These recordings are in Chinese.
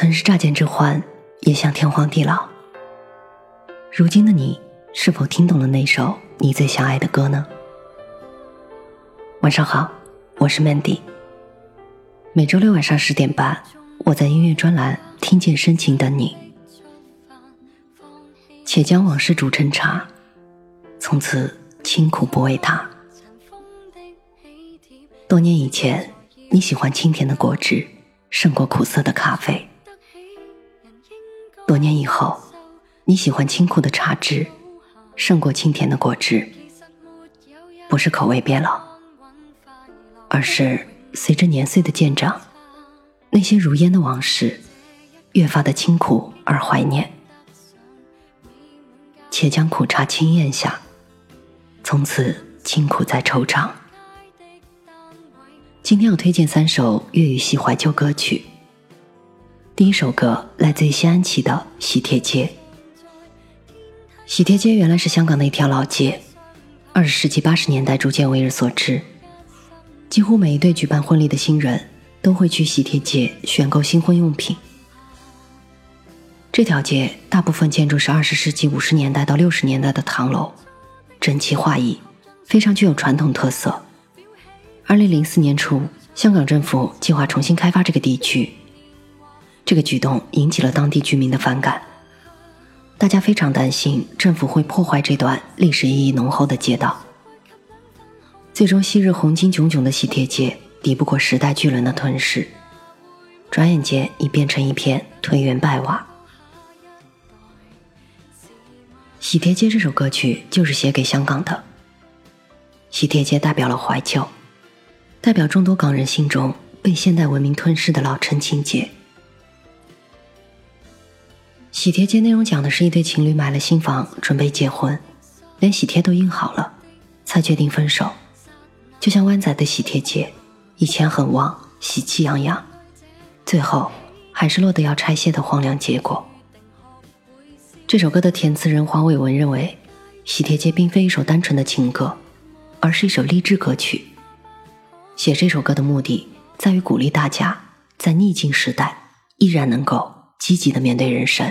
曾是乍见之欢，也想天荒地老。如今的你，是否听懂了那首你最想爱的歌呢？晚上好，我是 Mandy。每周六晚上十点半，我在音乐专栏听见深情等你。且将往事煮成茶，从此清苦不为他。多年以前，你喜欢清甜的果汁，胜过苦涩的咖啡。多年以后，你喜欢清苦的茶汁，胜过清甜的果汁。不是口味变了，而是随着年岁的渐长，那些如烟的往事，越发的清苦而怀念。且将苦茶轻咽下，从此清苦再惆怅。今天要推荐三首粤语系怀旧歌曲。第一首歌来自于西安旗的喜帖街。喜帖街原来是香港的一条老街，二十世纪八十年代逐渐为人所知。几乎每一对举办婚礼的新人都会去喜帖街选购新婚用品。这条街大部分建筑是二十世纪五十年代到六十年代的唐楼，整齐划一，非常具有传统特色。二零零四年初，香港政府计划重新开发这个地区。这个举动引起了当地居民的反感，大家非常担心政府会破坏这段历史意义浓厚的街道。最终，昔日红金炯炯的喜帖街抵不过时代巨轮的吞噬，转眼间已变成一片颓垣败瓦。喜帖街这首歌曲就是写给香港的。喜帖街代表了怀旧，代表众多港人心中被现代文明吞噬的老城情节。喜帖街内容讲的是一对情侣买了新房，准备结婚，连喜帖都印好了，才决定分手。就像湾仔的喜帖街，以前很旺，喜气洋洋，最后还是落得要拆卸的荒凉结果。这首歌的填词人黄伟文认为，喜帖街并非一首单纯的情歌，而是一首励志歌曲。写这首歌的目的在于鼓励大家在逆境时代依然能够积极的面对人生。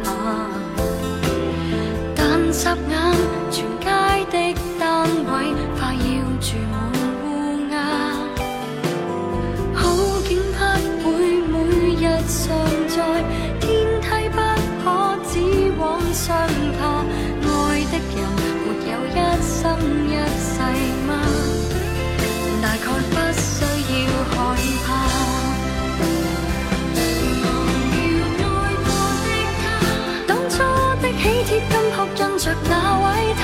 下。霎眼，全街的单位快要住满金箔印着那位他，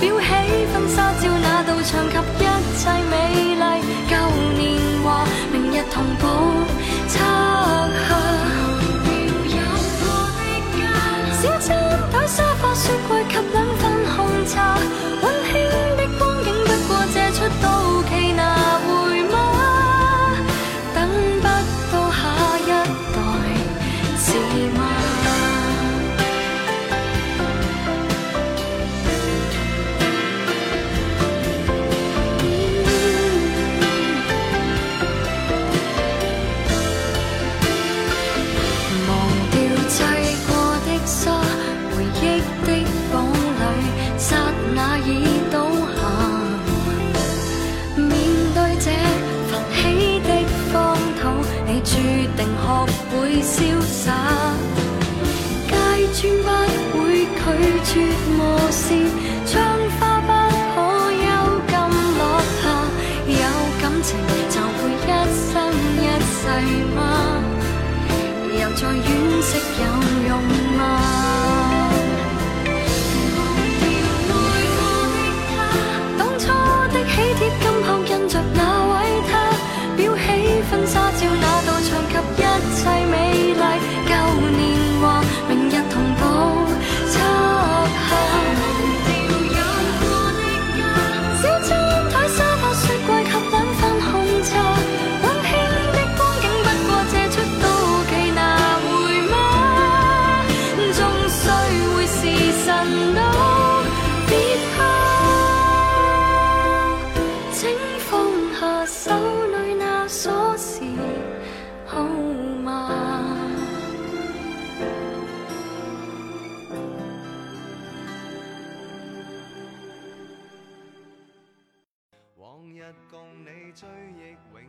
裱起婚纱照那道墙及一切美丽旧年华，明日同步拆下。小餐台、沙发、雪柜及两份红茶，温馨的光景不过借出到拒绝磨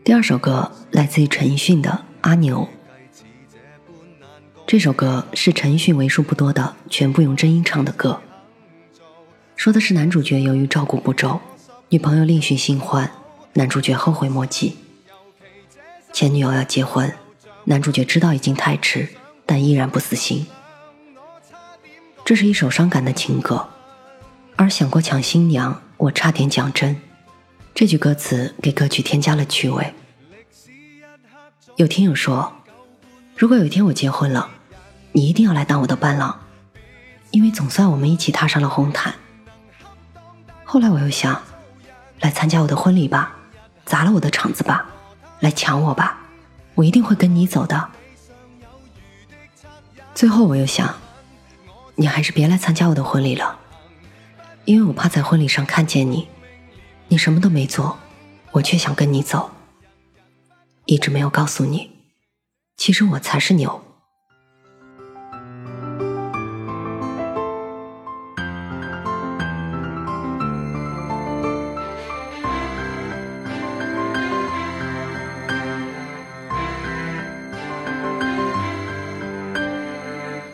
第二首歌来自于陈奕迅的《阿牛》。这首歌是陈奕迅为数不多的全部用真音唱的歌，说的是男主角由于照顾不周，女朋友另寻新欢，男主角后悔莫及。前女友要结婚，男主角知道已经太迟，但依然不死心。这是一首伤感的情歌，而想过抢新娘，我差点讲真。这句歌词给歌曲添加了趣味。有听友说，如果有一天我结婚了，你一定要来当我的伴郎，因为总算我们一起踏上了红毯。后来我又想，来参加我的婚礼吧，砸了我的场子吧，来抢我吧，我一定会跟你走的。最后我又想，你还是别来参加我的婚礼了，因为我怕在婚礼上看见你。你什么都没做，我却想跟你走，一直没有告诉你，其实我才是牛。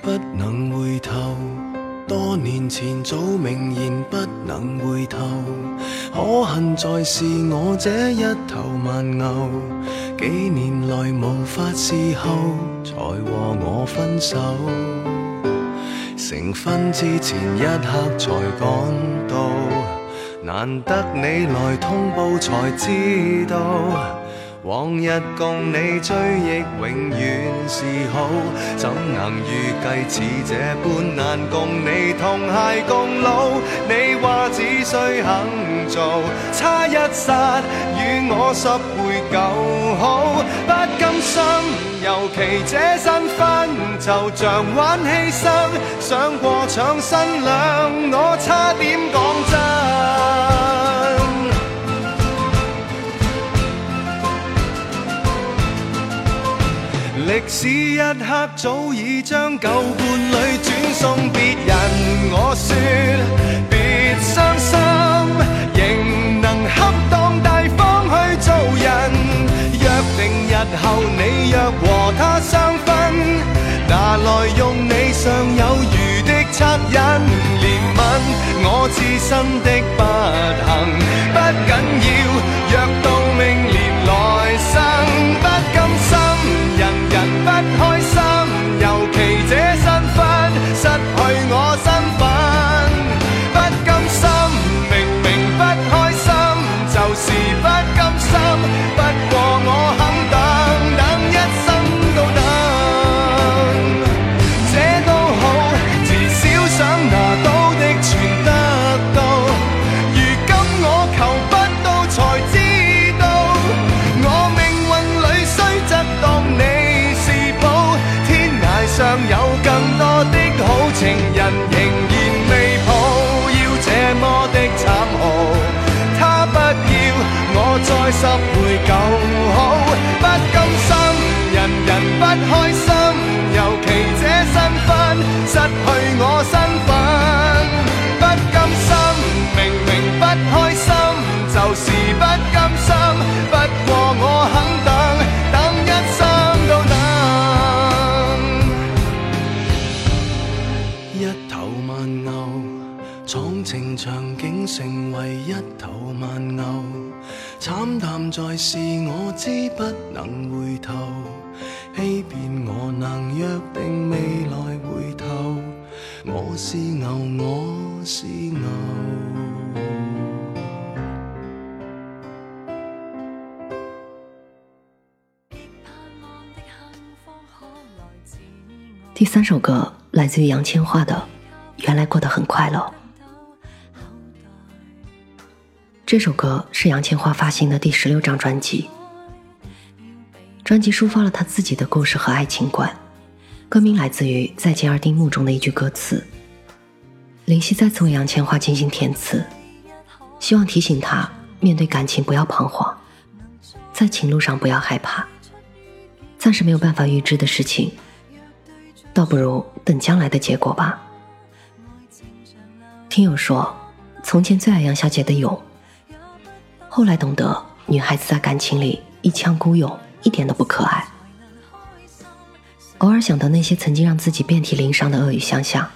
不能回头，多年前早明言不能回头。可恨在是我这一头慢牛，几年来无法侍候，才和我分手。成婚之前一刻才赶到，难得你来通报才知道。往日共你追忆永远是好，怎能预计似这般难共你同偕共老？你话只需肯做，差一刹与我十倍够好，不甘心，尤其这新婚就像玩牺牲，想过抢新娘，我差点讲真。历史一刻早已将旧伴侣转送别人，我说别伤心，仍能恰当大方去做人。约定日后你若和他相分，拿来用你尚有余的恻隐怜悯，我自身的不幸不紧要，若到知不能回頭，欺騙我能約定未來回頭，我是牛，我是牛。第三首歌来自于杨千嬅的《原来过得很快乐》。这首歌是杨千嬅发行的第十六张专辑，专辑抒发了他自己的故事和爱情观。歌名来自于《再见二丁目》中的一句歌词。林夕再次为杨千嬅精心填词，希望提醒她面对感情不要彷徨，在情路上不要害怕，暂时没有办法预知的事情，倒不如等将来的结果吧。听友说，从前最爱杨小姐的勇，后来懂得女孩子在感情里一腔孤勇一点都不可爱。偶尔想到那些曾经让自己遍体鳞伤的恶语相向，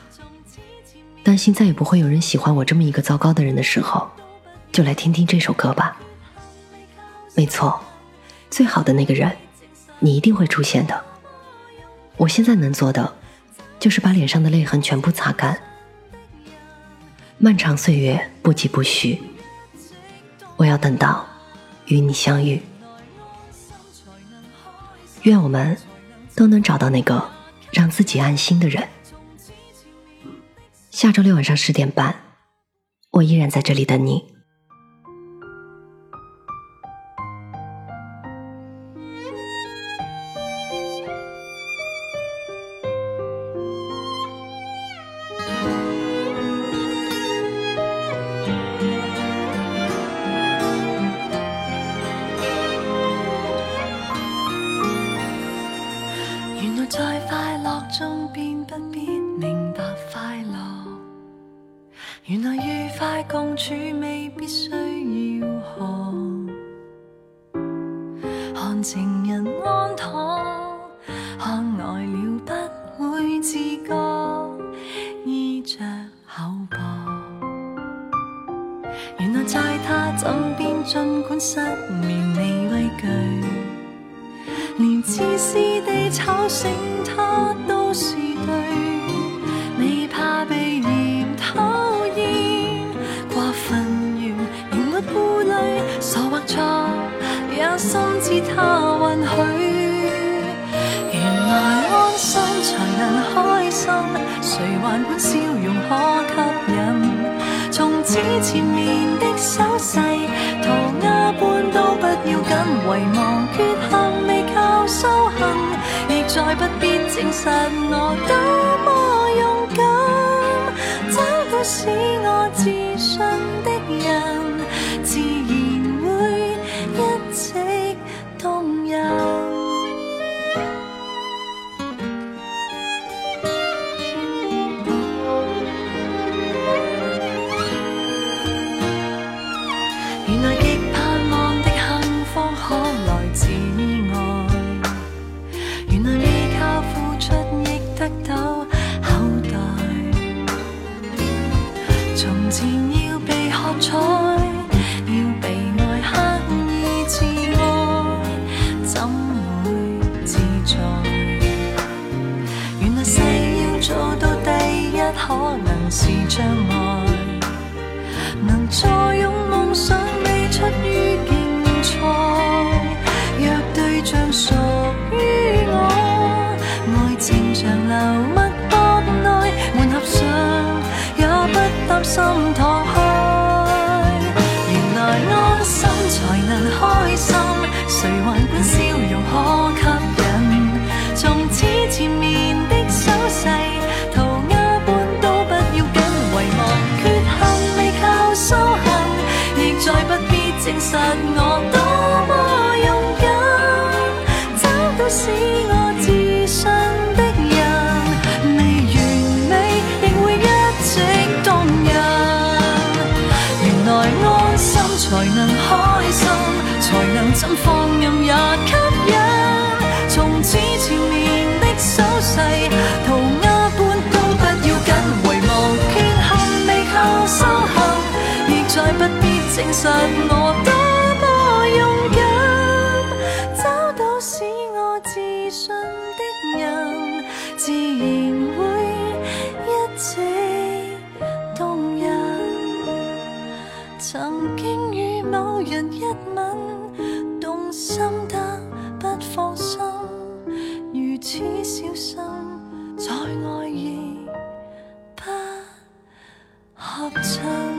担心再也不会有人喜欢我这么一个糟糕的人的时候，就来听听这首歌吧。没错。最好的那个人，你一定会出现的。我现在能做的，就是把脸上的泪痕全部擦干。漫长岁月不疾不徐，我要等到与你相遇。愿我们都能找到那个让自己安心的人。下周六晚上十点半，我依然在这里等你。情人安躺，看呆了不会自觉，衣着厚薄。原来在他枕边，尽管失眠未畏惧，连自私地吵醒他都是对。手势，涂鸦般都不要紧，遗忘缺陷未靠修行，亦再不必证实我多么勇敢，找到使我自信的人。开心谁还管怎放任也吸引，从此缠绵的手势，涂鸦般都不要紧，遗忘缺陷未靠修行，亦再不必证实我多么勇敢。找到使我自信的人，自然会一直动人。曾经与某人一吻。心得不放心，如此小心，在爱意不合衬。